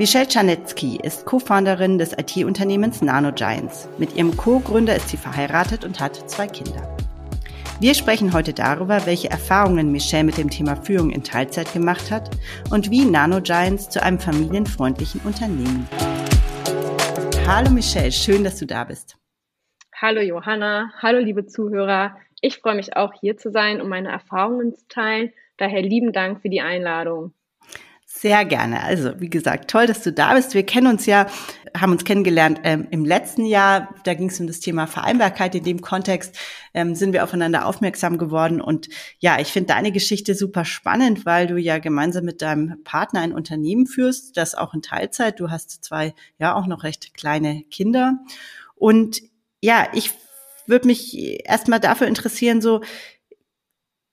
Michelle Czarnecki ist Co-Founderin des IT-Unternehmens NanoGiants. Mit ihrem Co-Gründer ist sie verheiratet und hat zwei Kinder. Wir sprechen heute darüber, welche Erfahrungen Michelle mit dem Thema Führung in Teilzeit gemacht hat und wie NanoGiants zu einem familienfreundlichen Unternehmen. Hallo Michelle, schön, dass du da bist. Hallo Johanna, hallo liebe Zuhörer. Ich freue mich auch hier zu sein, um meine Erfahrungen zu teilen. Daher lieben Dank für die Einladung. Sehr gerne. Also, wie gesagt, toll, dass du da bist. Wir kennen uns ja, haben uns kennengelernt ähm, im letzten Jahr. Da ging es um das Thema Vereinbarkeit. In dem Kontext ähm, sind wir aufeinander aufmerksam geworden. Und ja, ich finde deine Geschichte super spannend, weil du ja gemeinsam mit deinem Partner ein Unternehmen führst, das auch in Teilzeit. Du hast zwei, ja, auch noch recht kleine Kinder. Und ja, ich würde mich erstmal dafür interessieren, so,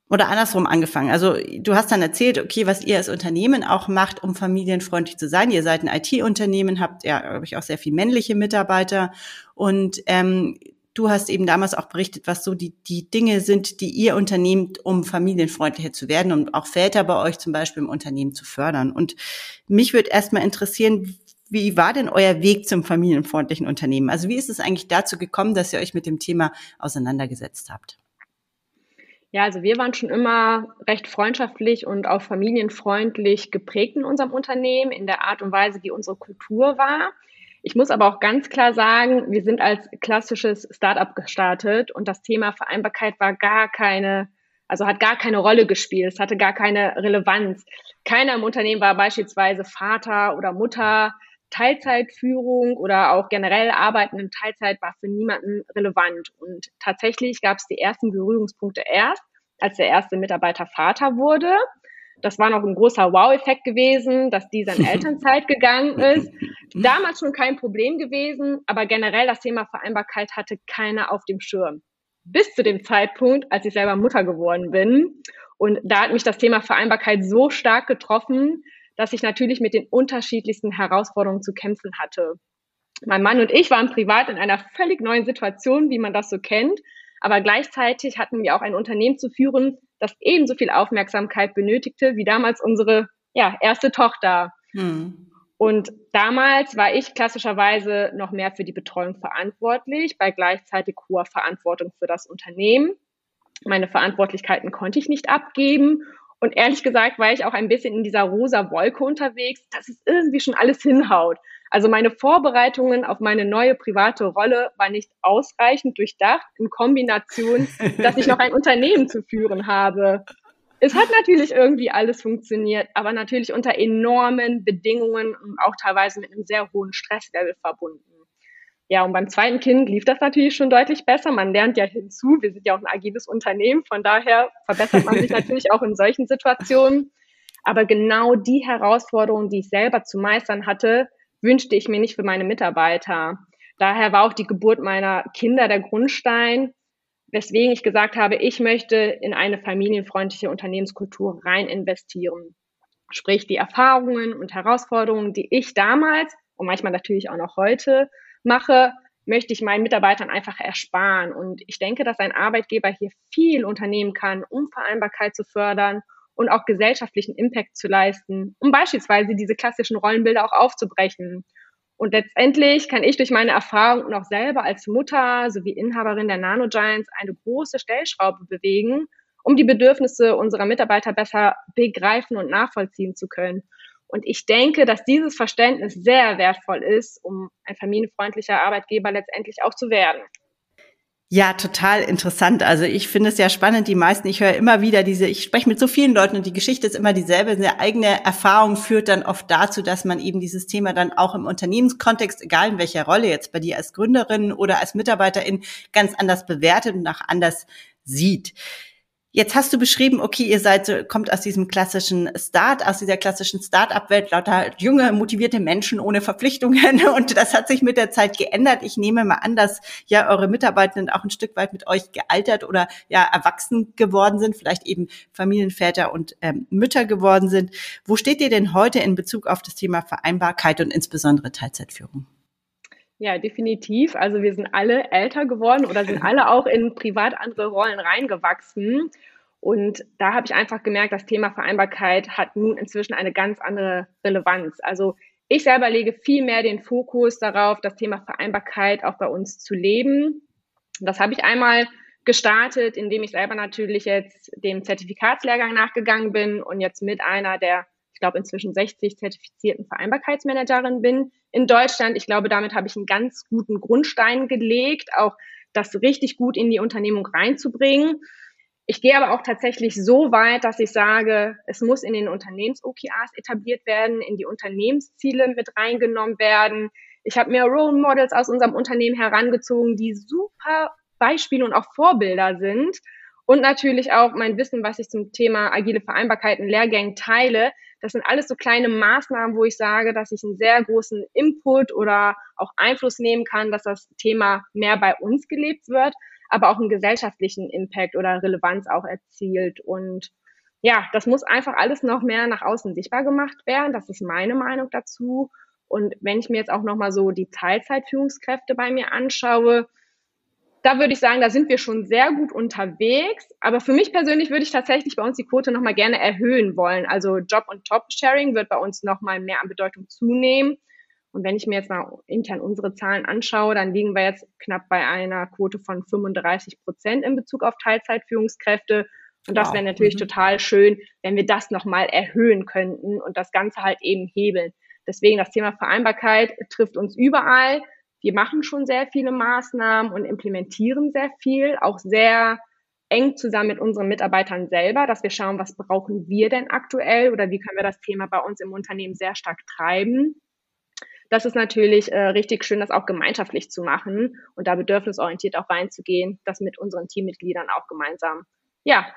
oder andersrum angefangen. Also du hast dann erzählt, okay, was ihr als Unternehmen auch macht, um familienfreundlich zu sein. Ihr seid ein IT-Unternehmen, habt ja, glaube ich, auch sehr viel männliche Mitarbeiter. Und ähm, du hast eben damals auch berichtet, was so die, die Dinge sind, die ihr unternehmt, um familienfreundlicher zu werden und auch Väter bei euch zum Beispiel im Unternehmen zu fördern. Und mich würde erstmal interessieren, wie war denn euer Weg zum familienfreundlichen Unternehmen? Also wie ist es eigentlich dazu gekommen, dass ihr euch mit dem Thema auseinandergesetzt habt? Ja, also wir waren schon immer recht freundschaftlich und auch familienfreundlich geprägt in unserem Unternehmen, in der Art und Weise, wie unsere Kultur war. Ich muss aber auch ganz klar sagen, wir sind als klassisches Startup gestartet und das Thema Vereinbarkeit war gar keine, also hat gar keine Rolle gespielt. Es hatte gar keine Relevanz. Keiner im Unternehmen war beispielsweise Vater oder Mutter. Teilzeitführung oder auch generell Arbeiten in Teilzeit war für niemanden relevant. Und tatsächlich gab es die ersten Berührungspunkte erst, als der erste Mitarbeiter Vater wurde. Das war noch ein großer Wow-Effekt gewesen, dass dieser in Elternzeit gegangen ist. Damals schon kein Problem gewesen, aber generell das Thema Vereinbarkeit hatte keiner auf dem Schirm. Bis zu dem Zeitpunkt, als ich selber Mutter geworden bin. Und da hat mich das Thema Vereinbarkeit so stark getroffen, dass ich natürlich mit den unterschiedlichsten Herausforderungen zu kämpfen hatte. Mein Mann und ich waren privat in einer völlig neuen Situation, wie man das so kennt, aber gleichzeitig hatten wir auch ein Unternehmen zu führen, das ebenso viel Aufmerksamkeit benötigte wie damals unsere ja, erste Tochter. Hm. Und damals war ich klassischerweise noch mehr für die Betreuung verantwortlich, bei gleichzeitig hoher Verantwortung für das Unternehmen. Meine Verantwortlichkeiten konnte ich nicht abgeben und ehrlich gesagt war ich auch ein bisschen in dieser rosa Wolke unterwegs, dass es irgendwie schon alles hinhaut. Also meine Vorbereitungen auf meine neue private Rolle war nicht ausreichend durchdacht in Kombination, dass ich noch ein Unternehmen zu führen habe. Es hat natürlich irgendwie alles funktioniert, aber natürlich unter enormen Bedingungen und auch teilweise mit einem sehr hohen Stresslevel verbunden. Ja, und beim zweiten Kind lief das natürlich schon deutlich besser. Man lernt ja hinzu. Wir sind ja auch ein agiles Unternehmen. Von daher verbessert man sich natürlich auch in solchen Situationen. Aber genau die Herausforderungen, die ich selber zu meistern hatte, wünschte ich mir nicht für meine Mitarbeiter. Daher war auch die Geburt meiner Kinder der Grundstein, weswegen ich gesagt habe, ich möchte in eine familienfreundliche Unternehmenskultur rein investieren. Sprich, die Erfahrungen und Herausforderungen, die ich damals und manchmal natürlich auch noch heute mache, möchte ich meinen Mitarbeitern einfach ersparen. Und ich denke, dass ein Arbeitgeber hier viel unternehmen kann, um Vereinbarkeit zu fördern und auch gesellschaftlichen Impact zu leisten, um beispielsweise diese klassischen Rollenbilder auch aufzubrechen. Und letztendlich kann ich durch meine Erfahrung und auch selber als Mutter sowie Inhaberin der Nano Giants eine große Stellschraube bewegen, um die Bedürfnisse unserer Mitarbeiter besser begreifen und nachvollziehen zu können. Und ich denke, dass dieses Verständnis sehr wertvoll ist, um ein familienfreundlicher Arbeitgeber letztendlich auch zu werden. Ja, total interessant. Also ich finde es ja spannend. Die meisten, ich höre immer wieder diese, ich spreche mit so vielen Leuten und die Geschichte ist immer dieselbe. Eine eigene Erfahrung führt dann oft dazu, dass man eben dieses Thema dann auch im Unternehmenskontext, egal in welcher Rolle jetzt bei dir als Gründerin oder als Mitarbeiterin, ganz anders bewertet und auch anders sieht. Jetzt hast du beschrieben, okay, ihr seid, kommt aus diesem klassischen Start, aus dieser klassischen Start-up-Welt, lauter junge, motivierte Menschen ohne Verpflichtungen. Und das hat sich mit der Zeit geändert. Ich nehme mal an, dass ja eure Mitarbeitenden auch ein Stück weit mit euch gealtert oder ja erwachsen geworden sind, vielleicht eben Familienväter und ähm, Mütter geworden sind. Wo steht ihr denn heute in Bezug auf das Thema Vereinbarkeit und insbesondere Teilzeitführung? Ja, definitiv. Also wir sind alle älter geworden oder sind alle auch in privat andere Rollen reingewachsen. Und da habe ich einfach gemerkt, das Thema Vereinbarkeit hat nun inzwischen eine ganz andere Relevanz. Also ich selber lege viel mehr den Fokus darauf, das Thema Vereinbarkeit auch bei uns zu leben. Das habe ich einmal gestartet, indem ich selber natürlich jetzt dem Zertifikatslehrgang nachgegangen bin und jetzt mit einer der, ich glaube, inzwischen 60 zertifizierten Vereinbarkeitsmanagerin bin in Deutschland. Ich glaube, damit habe ich einen ganz guten Grundstein gelegt, auch das richtig gut in die Unternehmung reinzubringen. Ich gehe aber auch tatsächlich so weit, dass ich sage, es muss in den Unternehmens-OKRs etabliert werden, in die Unternehmensziele mit reingenommen werden. Ich habe mir Role Models aus unserem Unternehmen herangezogen, die super Beispiele und auch Vorbilder sind. Und natürlich auch mein Wissen, was ich zum Thema agile Vereinbarkeiten, Lehrgängen teile. Das sind alles so kleine Maßnahmen, wo ich sage, dass ich einen sehr großen Input oder auch Einfluss nehmen kann, dass das Thema mehr bei uns gelebt wird aber auch einen gesellschaftlichen Impact oder Relevanz auch erzielt. Und ja, das muss einfach alles noch mehr nach außen sichtbar gemacht werden. Das ist meine Meinung dazu. Und wenn ich mir jetzt auch nochmal so die Teilzeitführungskräfte bei mir anschaue, da würde ich sagen, da sind wir schon sehr gut unterwegs. Aber für mich persönlich würde ich tatsächlich bei uns die Quote nochmal gerne erhöhen wollen. Also Job- und Top-Sharing wird bei uns nochmal mehr an Bedeutung zunehmen. Und wenn ich mir jetzt mal intern unsere Zahlen anschaue, dann liegen wir jetzt knapp bei einer Quote von 35 Prozent in Bezug auf Teilzeitführungskräfte. Und das wow. wäre natürlich mhm. total schön, wenn wir das nochmal erhöhen könnten und das Ganze halt eben hebeln. Deswegen das Thema Vereinbarkeit trifft uns überall. Wir machen schon sehr viele Maßnahmen und implementieren sehr viel, auch sehr eng zusammen mit unseren Mitarbeitern selber, dass wir schauen, was brauchen wir denn aktuell oder wie können wir das Thema bei uns im Unternehmen sehr stark treiben das ist natürlich äh, richtig schön, das auch gemeinschaftlich zu machen und da bedürfnisorientiert auch reinzugehen, das mit unseren Teammitgliedern auch gemeinsam, ja,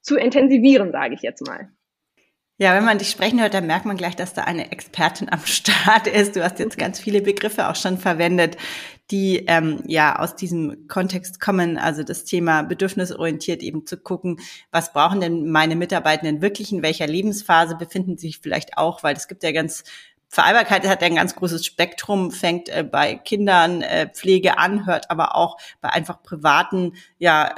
zu intensivieren, sage ich jetzt mal. Ja, wenn man dich sprechen hört, dann merkt man gleich, dass da eine Expertin am Start ist. Du hast jetzt ganz viele Begriffe auch schon verwendet, die ähm, ja aus diesem Kontext kommen. Also das Thema bedürfnisorientiert eben zu gucken, was brauchen denn meine Mitarbeitenden wirklich, in welcher Lebensphase befinden sie sich vielleicht auch, weil es gibt ja ganz Vereinbarkeit hat ja ein ganz großes Spektrum, fängt äh, bei Kindern äh, Pflege an, hört aber auch bei einfach privaten, ja,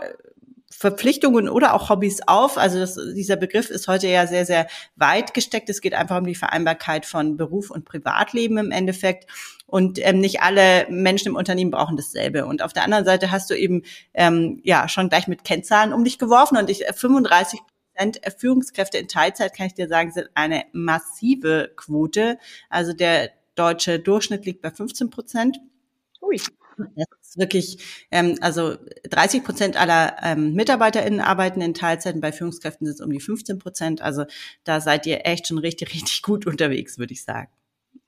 Verpflichtungen oder auch Hobbys auf. Also das, dieser Begriff ist heute ja sehr, sehr weit gesteckt. Es geht einfach um die Vereinbarkeit von Beruf und Privatleben im Endeffekt. Und ähm, nicht alle Menschen im Unternehmen brauchen dasselbe. Und auf der anderen Seite hast du eben ähm, ja schon gleich mit Kennzahlen um dich geworfen und ich 35 äh, Prozent Führungskräfte in Teilzeit, kann ich dir sagen, sind eine massive Quote. Also der deutsche Durchschnitt liegt bei 15 Prozent. Ui. Das wirklich, ähm, also 30 Prozent aller ähm, MitarbeiterInnen arbeiten in Teilzeit und bei Führungskräften sind es um die 15 Prozent. Also da seid ihr echt schon richtig, richtig gut unterwegs, würde ich sagen.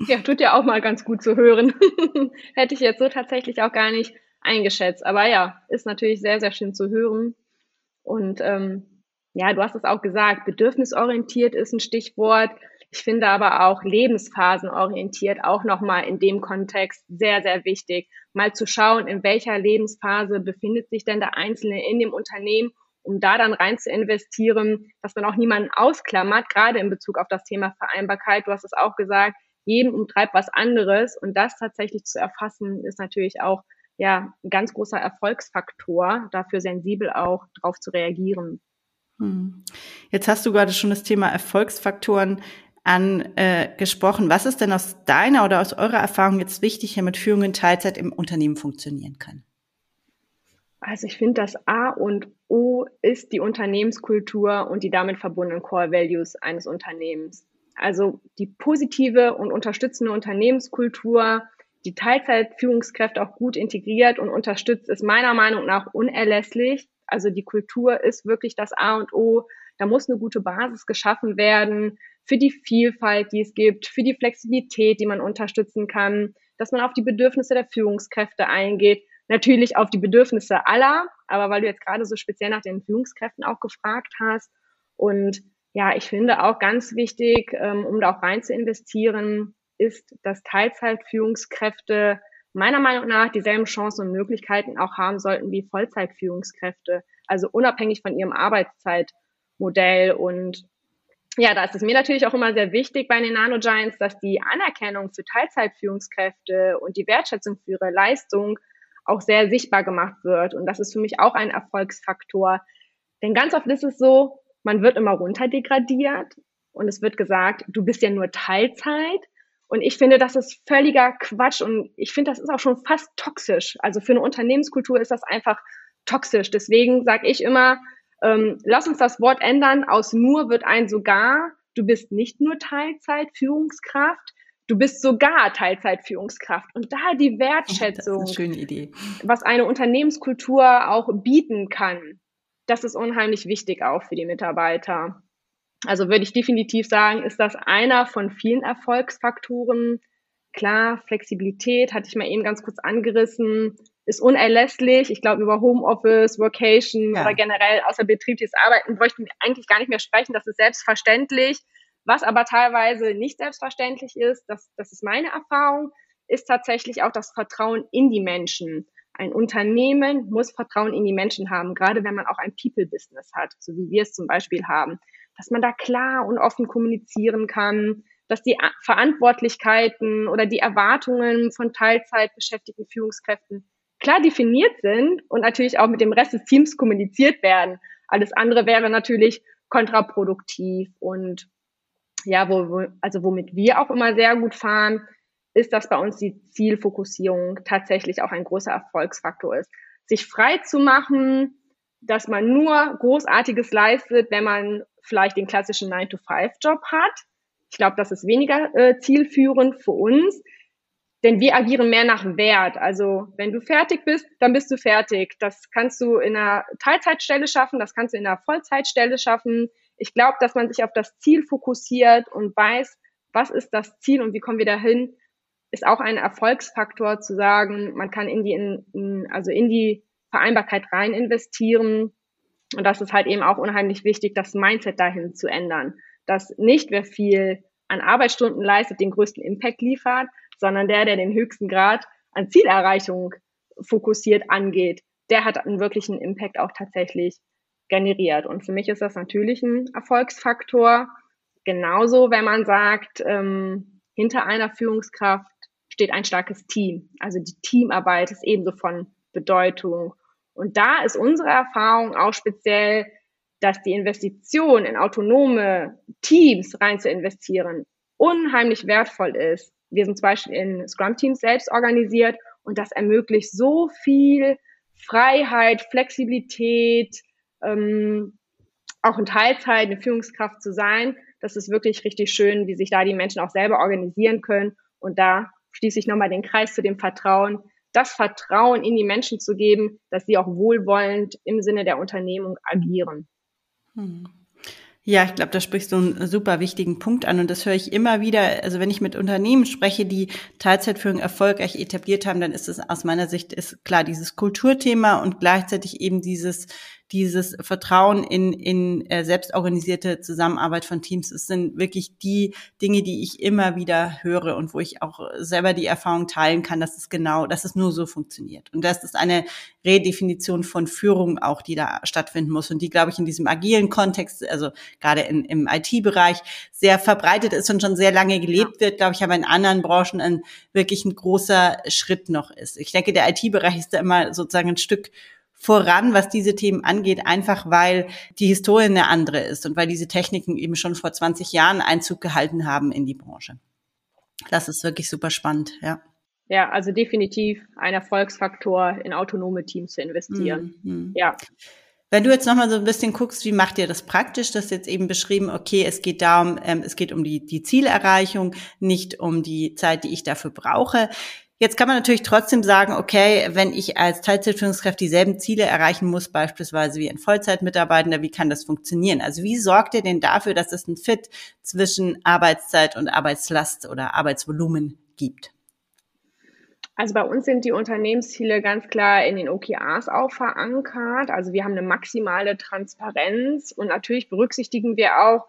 Ja, tut ja auch mal ganz gut zu hören. Hätte ich jetzt so tatsächlich auch gar nicht eingeschätzt. Aber ja, ist natürlich sehr, sehr schön zu hören. Und ähm, ja, du hast es auch gesagt, bedürfnisorientiert ist ein Stichwort. Ich finde aber auch lebensphasenorientiert auch nochmal in dem Kontext sehr, sehr wichtig, mal zu schauen, in welcher Lebensphase befindet sich denn der Einzelne in dem Unternehmen, um da dann rein zu investieren, dass man auch niemanden ausklammert, gerade in Bezug auf das Thema Vereinbarkeit. Du hast es auch gesagt, jedem umtreibt was anderes und das tatsächlich zu erfassen, ist natürlich auch ja, ein ganz großer Erfolgsfaktor, dafür sensibel auch drauf zu reagieren. Hm. Jetzt hast du gerade schon das Thema Erfolgsfaktoren angesprochen. Was ist denn aus deiner oder aus eurer Erfahrung jetzt wichtig, damit Führung in Teilzeit im Unternehmen funktionieren kann? Also ich finde, das A und O ist die Unternehmenskultur und die damit verbundenen Core Values eines Unternehmens. Also die positive und unterstützende Unternehmenskultur, die Teilzeitführungskräfte auch gut integriert und unterstützt, ist meiner Meinung nach unerlässlich. Also die Kultur ist wirklich das A und O. Da muss eine gute Basis geschaffen werden für die Vielfalt, die es gibt, für die Flexibilität, die man unterstützen kann, dass man auf die Bedürfnisse der Führungskräfte eingeht, natürlich auf die Bedürfnisse aller, aber weil du jetzt gerade so speziell nach den Führungskräften auch gefragt hast und ja, ich finde auch ganz wichtig, ähm, um da auch rein zu investieren, ist, dass Teilzeitführungskräfte meiner Meinung nach dieselben Chancen und Möglichkeiten auch haben sollten wie Vollzeitführungskräfte, also unabhängig von ihrem Arbeitszeitmodell. Und ja, da ist es mir natürlich auch immer sehr wichtig bei den Nano Giants, dass die Anerkennung für Teilzeitführungskräfte und die Wertschätzung für ihre Leistung auch sehr sichtbar gemacht wird. Und das ist für mich auch ein Erfolgsfaktor. Denn ganz oft ist es so, man wird immer runterdegradiert und es wird gesagt, du bist ja nur Teilzeit Und ich finde, das ist völliger Quatsch und ich finde, das ist auch schon fast toxisch. Also für eine Unternehmenskultur ist das einfach toxisch. Deswegen sage ich immer, ähm, lass uns das Wort ändern. Aus nur wird ein sogar. Du bist nicht nur Teilzeit-Führungskraft, du bist sogar Teilzeitführungskraft. Und da die Wertschätzung, eine was eine Unternehmenskultur auch bieten kann, das ist unheimlich wichtig auch für die Mitarbeiter. Also würde ich definitiv sagen, ist das einer von vielen Erfolgsfaktoren. Klar, Flexibilität hatte ich mal eben ganz kurz angerissen, ist unerlässlich. Ich glaube, über Homeoffice, Workation ja. oder generell außerbetriebliches Arbeiten bräuchten wir eigentlich gar nicht mehr sprechen. Das ist selbstverständlich. Was aber teilweise nicht selbstverständlich ist, das, das ist meine Erfahrung, ist tatsächlich auch das Vertrauen in die Menschen. Ein Unternehmen muss Vertrauen in die Menschen haben, gerade wenn man auch ein People-Business hat, so wie wir es zum Beispiel haben, dass man da klar und offen kommunizieren kann, dass die Verantwortlichkeiten oder die Erwartungen von Teilzeit beschäftigten Führungskräften klar definiert sind und natürlich auch mit dem Rest des Teams kommuniziert werden. Alles andere wäre natürlich kontraproduktiv und ja, wo, also womit wir auch immer sehr gut fahren, ist, dass bei uns die Zielfokussierung tatsächlich auch ein großer Erfolgsfaktor ist. Sich frei zu machen, dass man nur Großartiges leistet, wenn man vielleicht den klassischen 9-to-5-Job hat. Ich glaube, das ist weniger äh, zielführend für uns, denn wir agieren mehr nach Wert. Also wenn du fertig bist, dann bist du fertig. Das kannst du in einer Teilzeitstelle schaffen, das kannst du in einer Vollzeitstelle schaffen ich glaube, dass man sich auf das Ziel fokussiert und weiß, was ist das Ziel und wie kommen wir dahin, ist auch ein Erfolgsfaktor zu sagen, man kann in die, in, also in die Vereinbarkeit rein investieren. Und das ist halt eben auch unheimlich wichtig, das Mindset dahin zu ändern. Dass nicht wer viel an Arbeitsstunden leistet, den größten Impact liefert, sondern der, der den höchsten Grad an Zielerreichung fokussiert angeht, der hat einen wirklichen Impact auch tatsächlich generiert. Und für mich ist das natürlich ein Erfolgsfaktor. Genauso, wenn man sagt, ähm, hinter einer Führungskraft steht ein starkes Team. Also die Teamarbeit ist ebenso von Bedeutung. Und da ist unsere Erfahrung auch speziell, dass die Investition in autonome Teams rein zu investieren unheimlich wertvoll ist. Wir sind zum Beispiel in Scrum-Teams selbst organisiert und das ermöglicht so viel Freiheit, Flexibilität, ähm, auch in Teilzeit eine Führungskraft zu sein. Das ist wirklich richtig schön, wie sich da die Menschen auch selber organisieren können. Und da schließe ich nochmal den Kreis zu dem Vertrauen, das Vertrauen in die Menschen zu geben, dass sie auch wohlwollend im Sinne der Unternehmung agieren. Hm. Ja, ich glaube, da sprichst du einen super wichtigen Punkt an und das höre ich immer wieder. Also wenn ich mit Unternehmen spreche, die Teilzeitführung erfolgreich etabliert haben, dann ist es aus meiner Sicht ist klar dieses Kulturthema und gleichzeitig eben dieses dieses Vertrauen in, in äh, selbstorganisierte Zusammenarbeit von Teams. Es sind wirklich die Dinge, die ich immer wieder höre und wo ich auch selber die Erfahrung teilen kann, dass es genau, dass es nur so funktioniert. Und das ist eine Redefinition von Führung auch, die da stattfinden muss und die, glaube ich, in diesem agilen Kontext, also gerade in, im IT-Bereich, sehr verbreitet ist und schon sehr lange gelebt wird, glaube ich, aber in anderen Branchen ein wirklich ein großer Schritt noch ist. Ich denke, der IT-Bereich ist da immer sozusagen ein Stück voran, was diese Themen angeht, einfach weil die Historie eine andere ist und weil diese Techniken eben schon vor 20 Jahren Einzug gehalten haben in die Branche. Das ist wirklich super spannend, ja. Ja, also definitiv ein Erfolgsfaktor, in autonome Teams zu investieren. Mhm. Ja. Wenn du jetzt nochmal so ein bisschen guckst, wie macht ihr das praktisch? Das ist jetzt eben beschrieben, okay, es geht darum, ähm, es geht um die, die Zielerreichung, nicht um die Zeit, die ich dafür brauche. Jetzt kann man natürlich trotzdem sagen, okay, wenn ich als Teilzeitführungskraft dieselben Ziele erreichen muss, beispielsweise wie ein Vollzeitmitarbeitender, wie kann das funktionieren? Also wie sorgt ihr denn dafür, dass es ein Fit zwischen Arbeitszeit und Arbeitslast oder Arbeitsvolumen gibt? Also bei uns sind die Unternehmensziele ganz klar in den OKRs auch verankert. Also wir haben eine maximale Transparenz und natürlich berücksichtigen wir auch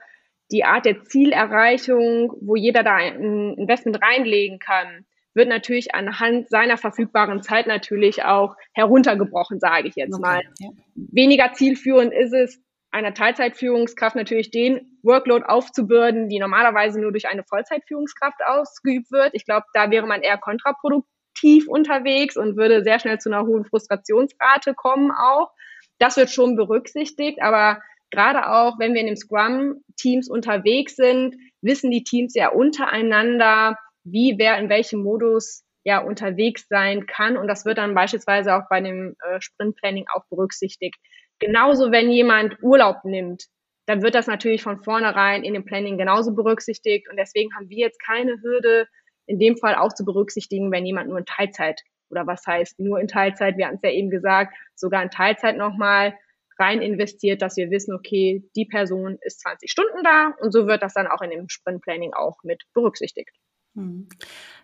die Art der Zielerreichung, wo jeder da ein Investment reinlegen kann wird natürlich anhand seiner verfügbaren Zeit natürlich auch heruntergebrochen, sage ich jetzt okay, mal. Ja. Weniger zielführend ist es, einer Teilzeitführungskraft natürlich den Workload aufzubürden, die normalerweise nur durch eine Vollzeitführungskraft ausgeübt wird. Ich glaube, da wäre man eher kontraproduktiv unterwegs und würde sehr schnell zu einer hohen Frustrationsrate kommen auch. Das wird schon berücksichtigt, aber gerade auch, wenn wir in den Scrum-Teams unterwegs sind, wissen die Teams ja untereinander, wie wer in welchem Modus ja unterwegs sein kann. Und das wird dann beispielsweise auch bei dem äh, Sprintplanning auch berücksichtigt. Genauso, wenn jemand Urlaub nimmt, dann wird das natürlich von vornherein in dem Planning genauso berücksichtigt. Und deswegen haben wir jetzt keine Hürde, in dem Fall auch zu berücksichtigen, wenn jemand nur in Teilzeit oder was heißt nur in Teilzeit, wir hatten es ja eben gesagt, sogar in Teilzeit nochmal rein investiert, dass wir wissen, okay, die Person ist 20 Stunden da und so wird das dann auch in dem Sprintplanning auch mit berücksichtigt. Hm.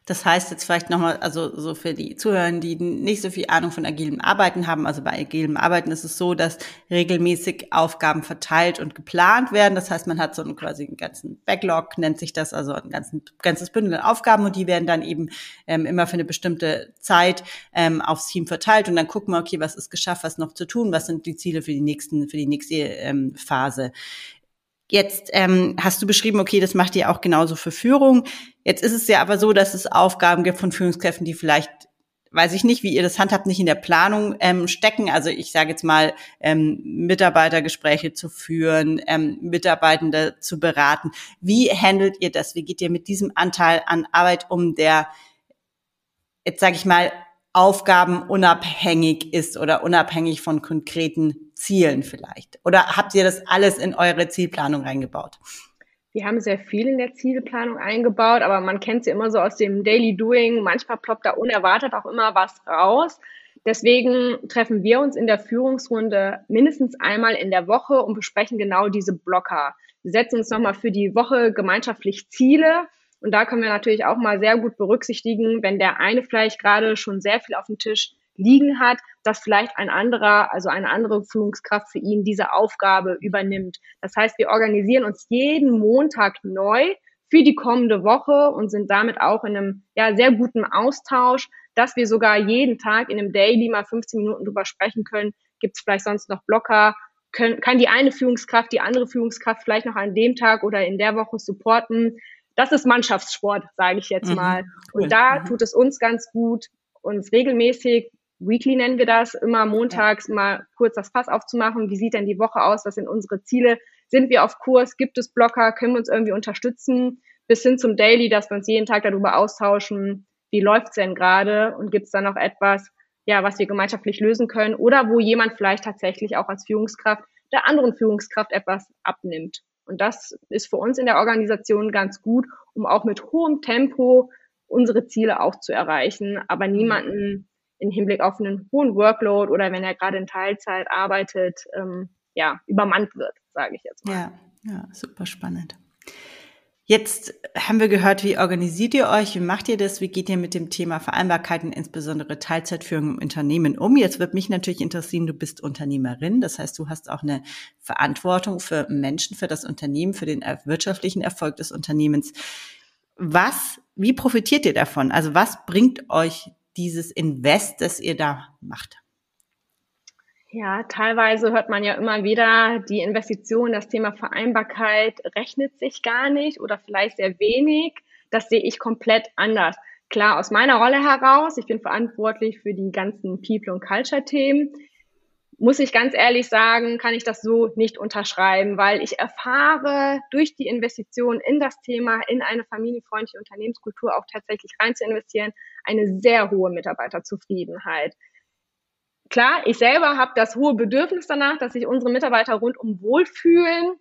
Das heißt jetzt vielleicht nochmal, also so für die Zuhörer, die nicht so viel Ahnung von agilem Arbeiten haben. Also bei agilem Arbeiten ist es so, dass regelmäßig Aufgaben verteilt und geplant werden. Das heißt, man hat so einen quasi einen ganzen Backlog, nennt sich das, also ein ganzen, ganzes Bündel an Aufgaben und die werden dann eben ähm, immer für eine bestimmte Zeit ähm, aufs Team verteilt und dann gucken wir, okay, was ist geschafft, was noch zu tun, was sind die Ziele für die nächsten, für die nächste ähm, Phase. Jetzt ähm, hast du beschrieben, okay, das macht ihr auch genauso für Führung. Jetzt ist es ja aber so, dass es Aufgaben gibt von Führungskräften, die vielleicht, weiß ich nicht, wie ihr das handhabt, nicht in der Planung ähm, stecken. Also ich sage jetzt mal, ähm, Mitarbeitergespräche zu führen, ähm, Mitarbeitende zu beraten. Wie handelt ihr das? Wie geht ihr mit diesem Anteil an Arbeit um, der jetzt sage ich mal Aufgaben unabhängig ist oder unabhängig von konkreten Zielen vielleicht? Oder habt ihr das alles in eure Zielplanung reingebaut? Wir haben sehr viel in der Zielplanung eingebaut, aber man kennt sie immer so aus dem Daily Doing. Manchmal ploppt da unerwartet auch immer was raus. Deswegen treffen wir uns in der Führungsrunde mindestens einmal in der Woche und besprechen genau diese Blocker. Wir setzen uns nochmal für die Woche gemeinschaftlich Ziele und da können wir natürlich auch mal sehr gut berücksichtigen, wenn der eine vielleicht gerade schon sehr viel auf dem Tisch liegen hat, dass vielleicht ein anderer, also eine andere Führungskraft für ihn diese Aufgabe übernimmt. Das heißt, wir organisieren uns jeden Montag neu für die kommende Woche und sind damit auch in einem ja, sehr guten Austausch, dass wir sogar jeden Tag in einem Daily mal 15 Minuten drüber sprechen können. Gibt es vielleicht sonst noch Blocker? Können, kann die eine Führungskraft die andere Führungskraft vielleicht noch an dem Tag oder in der Woche supporten? das ist Mannschaftssport, sage ich jetzt mhm. mal. Cool. Und da mhm. tut es uns ganz gut, uns regelmäßig, weekly nennen wir das, immer montags mal kurz das Fass aufzumachen. Wie sieht denn die Woche aus? Was sind unsere Ziele? Sind wir auf Kurs? Gibt es Blocker? Können wir uns irgendwie unterstützen? Bis hin zum Daily, dass wir uns jeden Tag darüber austauschen, wie läuft's denn gerade und gibt es da noch etwas, ja, was wir gemeinschaftlich lösen können oder wo jemand vielleicht tatsächlich auch als Führungskraft der anderen Führungskraft etwas abnimmt. Und das ist für uns in der Organisation ganz gut, um auch mit hohem Tempo unsere Ziele auch zu erreichen, aber niemanden im Hinblick auf einen hohen Workload oder wenn er gerade in Teilzeit arbeitet, ähm, ja, übermannt wird, sage ich jetzt mal. Ja, ja, super spannend. Jetzt haben wir gehört, wie organisiert ihr euch, wie macht ihr das, wie geht ihr mit dem Thema Vereinbarkeiten, insbesondere Teilzeitführung im Unternehmen um? Jetzt wird mich natürlich interessieren, du bist Unternehmerin, das heißt, du hast auch eine Verantwortung für Menschen, für das Unternehmen, für den wirtschaftlichen Erfolg des Unternehmens. Was, wie profitiert ihr davon? Also was bringt euch dieses Invest, das ihr da macht? Ja, teilweise hört man ja immer wieder, die Investition, das Thema Vereinbarkeit rechnet sich gar nicht oder vielleicht sehr wenig. Das sehe ich komplett anders. Klar, aus meiner Rolle heraus, ich bin verantwortlich für die ganzen People- und Culture-Themen, muss ich ganz ehrlich sagen, kann ich das so nicht unterschreiben, weil ich erfahre durch die Investition in das Thema, in eine familienfreundliche Unternehmenskultur auch tatsächlich rein zu investieren, eine sehr hohe Mitarbeiterzufriedenheit klar, ich selber habe das hohe Bedürfnis danach, dass sich unsere Mitarbeiter rundum wohlfühlen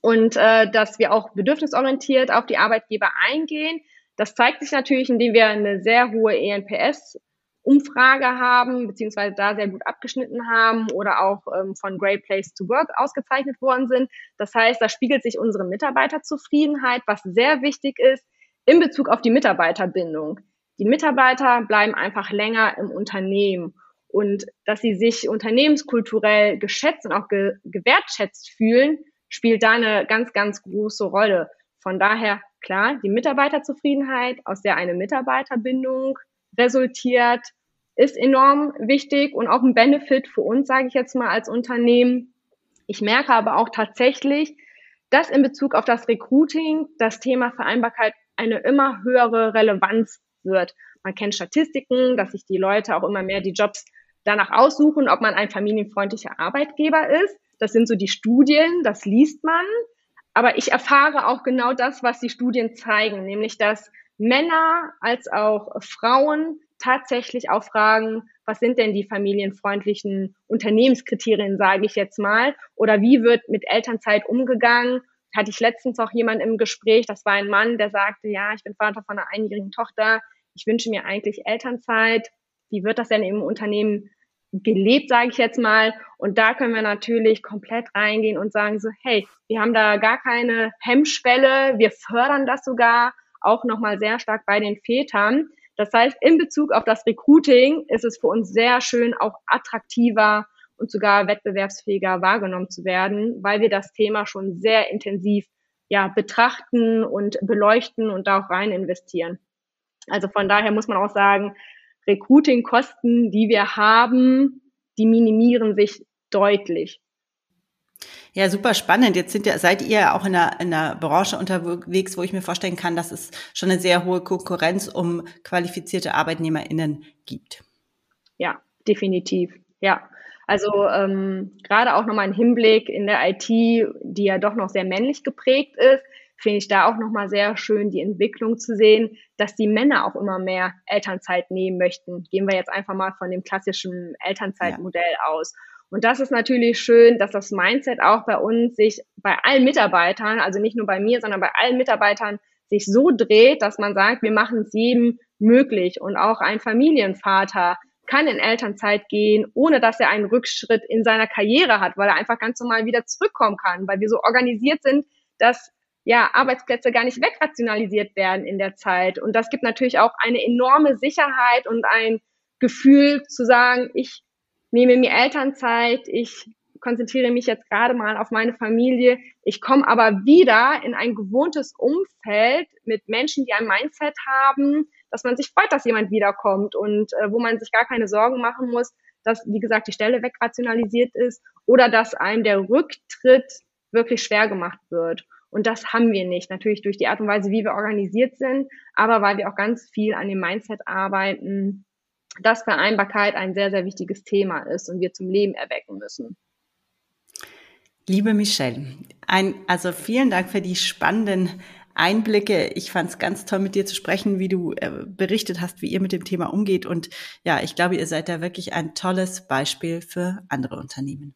und äh, dass wir auch bedürfnisorientiert auf die Arbeitgeber eingehen. Das zeigt sich natürlich, indem wir eine sehr hohe ENPS Umfrage haben, beziehungsweise da sehr gut abgeschnitten haben oder auch ähm, von Great Place to Work ausgezeichnet worden sind. Das heißt, da spiegelt sich unsere Mitarbeiterzufriedenheit, was sehr wichtig ist in Bezug auf die Mitarbeiterbindung. Die Mitarbeiter bleiben einfach länger im Unternehmen und dass sie sich unternehmenskulturell geschätzt und auch ge gewertschätzt fühlen, spielt da eine ganz, ganz große Rolle. Von daher, klar, die Mitarbeiterzufriedenheit, aus der eine Mitarbeiterbindung resultiert, ist enorm wichtig und auch ein Benefit für uns, sage ich jetzt mal, als Unternehmen. Ich merke aber auch tatsächlich, dass in Bezug auf das Recruiting das Thema Vereinbarkeit eine immer höhere Relevanz wird. Man kennt Statistiken, dass sich die Leute auch immer mehr die Jobs danach aussuchen, ob man ein familienfreundlicher Arbeitgeber ist. Das sind so die Studien, das liest man. Aber ich erfahre auch genau das, was die Studien zeigen, nämlich dass Männer als auch Frauen tatsächlich auch fragen, was sind denn die familienfreundlichen Unternehmenskriterien, sage ich jetzt mal, oder wie wird mit Elternzeit umgegangen? Hatte ich letztens auch jemand im Gespräch, das war ein Mann, der sagte, ja, ich bin Vater von einer einjährigen Tochter, ich wünsche mir eigentlich Elternzeit. Wie wird das denn im Unternehmen gelebt, sage ich jetzt mal. Und da können wir natürlich komplett reingehen und sagen so, hey, wir haben da gar keine Hemmschwelle, wir fördern das sogar auch nochmal sehr stark bei den Vätern. Das heißt, in Bezug auf das Recruiting ist es für uns sehr schön, auch attraktiver und sogar wettbewerbsfähiger wahrgenommen zu werden, weil wir das Thema schon sehr intensiv ja, betrachten und beleuchten und da auch rein investieren. Also von daher muss man auch sagen, Recruiting-Kosten, die wir haben, die minimieren sich deutlich. Ja, super spannend. Jetzt sind ja, seid ihr auch in einer, in einer Branche unterwegs, wo ich mir vorstellen kann, dass es schon eine sehr hohe Konkurrenz um qualifizierte ArbeitnehmerInnen gibt. Ja, definitiv. Ja. Also ähm, gerade auch nochmal ein Hinblick in der IT, die ja doch noch sehr männlich geprägt ist, finde ich da auch nochmal sehr schön, die Entwicklung zu sehen, dass die Männer auch immer mehr Elternzeit nehmen möchten. Gehen wir jetzt einfach mal von dem klassischen Elternzeitmodell ja. aus. Und das ist natürlich schön, dass das Mindset auch bei uns sich bei allen Mitarbeitern, also nicht nur bei mir, sondern bei allen Mitarbeitern sich so dreht, dass man sagt, wir machen es jedem möglich. Und auch ein Familienvater kann in Elternzeit gehen, ohne dass er einen Rückschritt in seiner Karriere hat, weil er einfach ganz normal wieder zurückkommen kann, weil wir so organisiert sind, dass ja, Arbeitsplätze gar nicht wegrationalisiert werden in der Zeit. Und das gibt natürlich auch eine enorme Sicherheit und ein Gefühl zu sagen, ich nehme mir Elternzeit, ich konzentriere mich jetzt gerade mal auf meine Familie. Ich komme aber wieder in ein gewohntes Umfeld mit Menschen, die ein Mindset haben, dass man sich freut, dass jemand wiederkommt und äh, wo man sich gar keine Sorgen machen muss, dass, wie gesagt, die Stelle wegrationalisiert ist oder dass einem der Rücktritt wirklich schwer gemacht wird. Und das haben wir nicht. Natürlich durch die Art und Weise, wie wir organisiert sind, aber weil wir auch ganz viel an dem Mindset arbeiten, dass Vereinbarkeit ein sehr, sehr wichtiges Thema ist und wir zum Leben erwecken müssen. Liebe Michelle, ein, also vielen Dank für die spannenden Einblicke. Ich fand es ganz toll, mit dir zu sprechen, wie du äh, berichtet hast, wie ihr mit dem Thema umgeht. Und ja, ich glaube, ihr seid da wirklich ein tolles Beispiel für andere Unternehmen.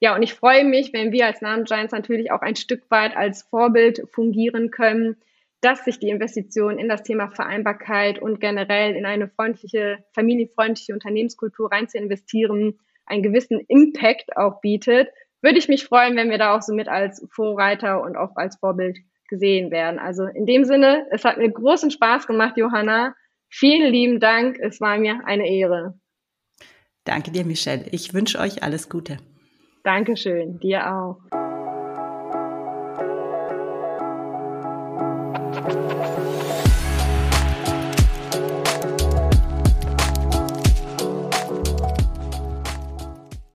Ja, und ich freue mich, wenn wir als Nano Giants natürlich auch ein Stück weit als Vorbild fungieren können, dass sich die Investition in das Thema Vereinbarkeit und generell in eine freundliche, familienfreundliche Unternehmenskultur rein zu investieren, einen gewissen Impact auch bietet, würde ich mich freuen, wenn wir da auch so mit als Vorreiter und auch als Vorbild gesehen werden. Also in dem Sinne, es hat mir großen Spaß gemacht, Johanna. Vielen lieben Dank. Es war mir eine Ehre. Danke dir, Michelle. Ich wünsche euch alles Gute. Dankeschön, dir auch.